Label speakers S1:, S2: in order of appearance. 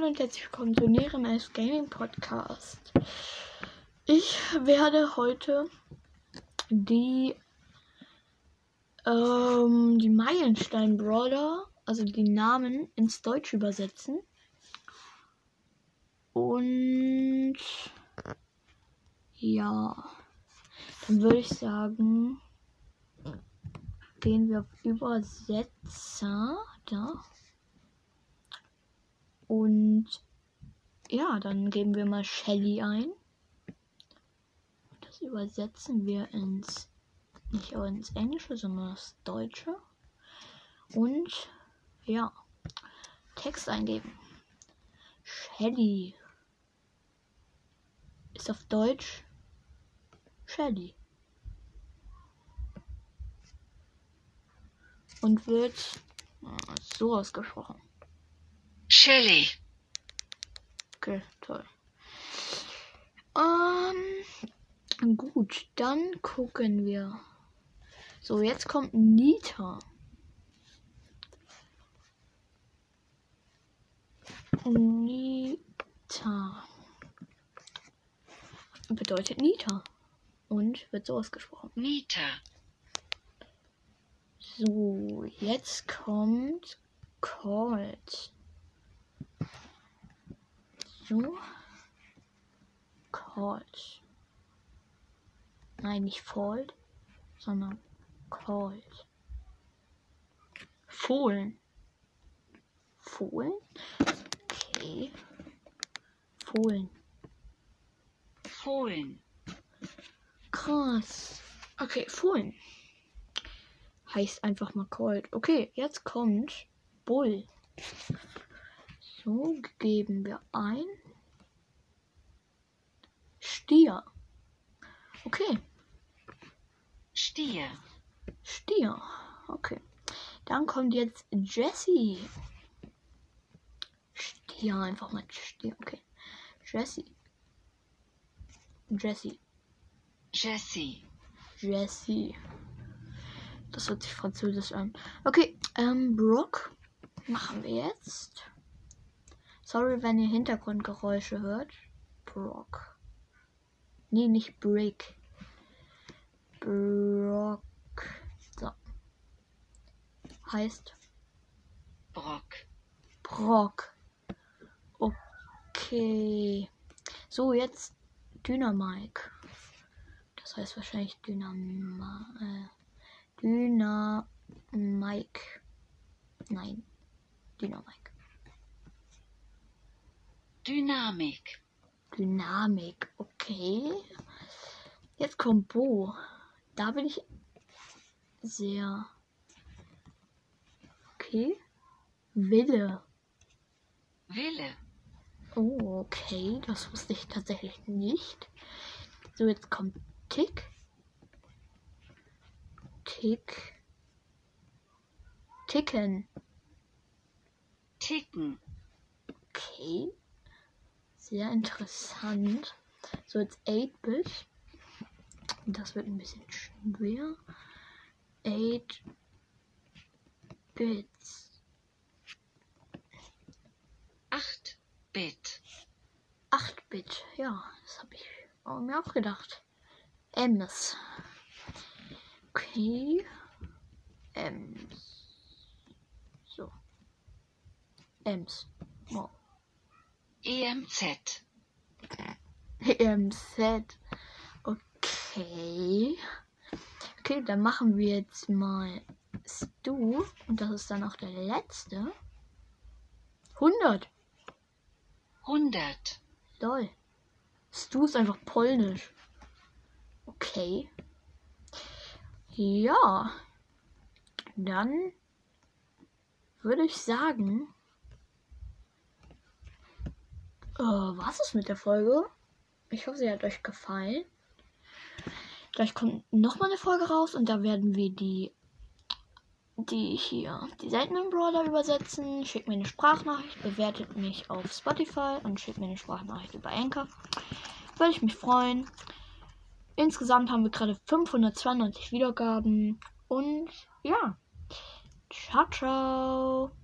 S1: Hallo und herzlich willkommen zu Neremes Gaming Podcast. Ich werde heute die, ähm, die Meilenstein Brawler, also die Namen ins Deutsch übersetzen. Und ja, dann würde ich sagen, gehen wir auf Übersetzer. Da. Und ja, dann geben wir mal Shelly ein. Das übersetzen wir ins, nicht ins Englische, sondern ins Deutsche. Und ja, Text eingeben. Shelly ist auf Deutsch Shelly. Und wird so ausgesprochen.
S2: Shelly.
S1: Okay, toll. Ähm, gut, dann gucken wir. So, jetzt kommt Nita. Nita. Bedeutet Nita. Und wird so ausgesprochen.
S2: Nita.
S1: So, jetzt kommt Colt. So. Colt. Nein, nicht Fold, sondern Colt. Fohlen. Fohlen? Okay. Fohlen.
S2: Fohlen.
S1: Krass. Okay, Fohlen. Heißt einfach mal Colt. Okay, jetzt kommt Bull. So, geben wir ein. Stier. Okay,
S2: Stier.
S1: Stier. Okay. Dann kommt jetzt Jessie. Stier, einfach mal Stier. Okay. Jessie. Jessie.
S2: Jessie.
S1: Jessie. Das hört sich französisch an. Okay, ähm, Brock machen wir jetzt. Sorry, wenn ihr Hintergrundgeräusche hört. Brock. Nee, nicht Brick. Brock. So. Heißt
S2: Brock.
S1: Brock. Okay. So, jetzt Dynamike. Das heißt wahrscheinlich Dynama äh, Dynamike. Nein. Dynamike.
S2: Dynamik.
S1: Dynamik. Okay. Jetzt kommt Bo. Da bin ich sehr. Okay. Wille.
S2: Wille.
S1: Oh, okay. Das wusste ich tatsächlich nicht. So, jetzt kommt Tick. Tick. Ticken.
S2: Ticken.
S1: Okay. Sehr interessant. So, jetzt 8-Bit. Das wird ein bisschen schwer. 8-Bits.
S2: 8 Bit.
S1: 8-Bit. Ja, das habe ich mir auch gedacht. Ems. Okay. Ems. So. Ems. Wow.
S2: EMZ.
S1: EMZ. Okay. Okay, dann machen wir jetzt mal Stu. Und das ist dann auch der letzte. 100.
S2: 100.
S1: Lol. Stu ist einfach polnisch. Okay. Ja. Dann würde ich sagen, äh, was ist mit der Folge? Ich hoffe, sie hat euch gefallen. Gleich kommt nochmal eine Folge raus und da werden wir die, die hier, die seltenen Brawler übersetzen. Schickt mir eine Sprachnachricht, bewertet mich auf Spotify und schickt mir eine Sprachnachricht über Anchor. Würde ich mich freuen. Insgesamt haben wir gerade 592 Wiedergaben und ja. Ciao, ciao.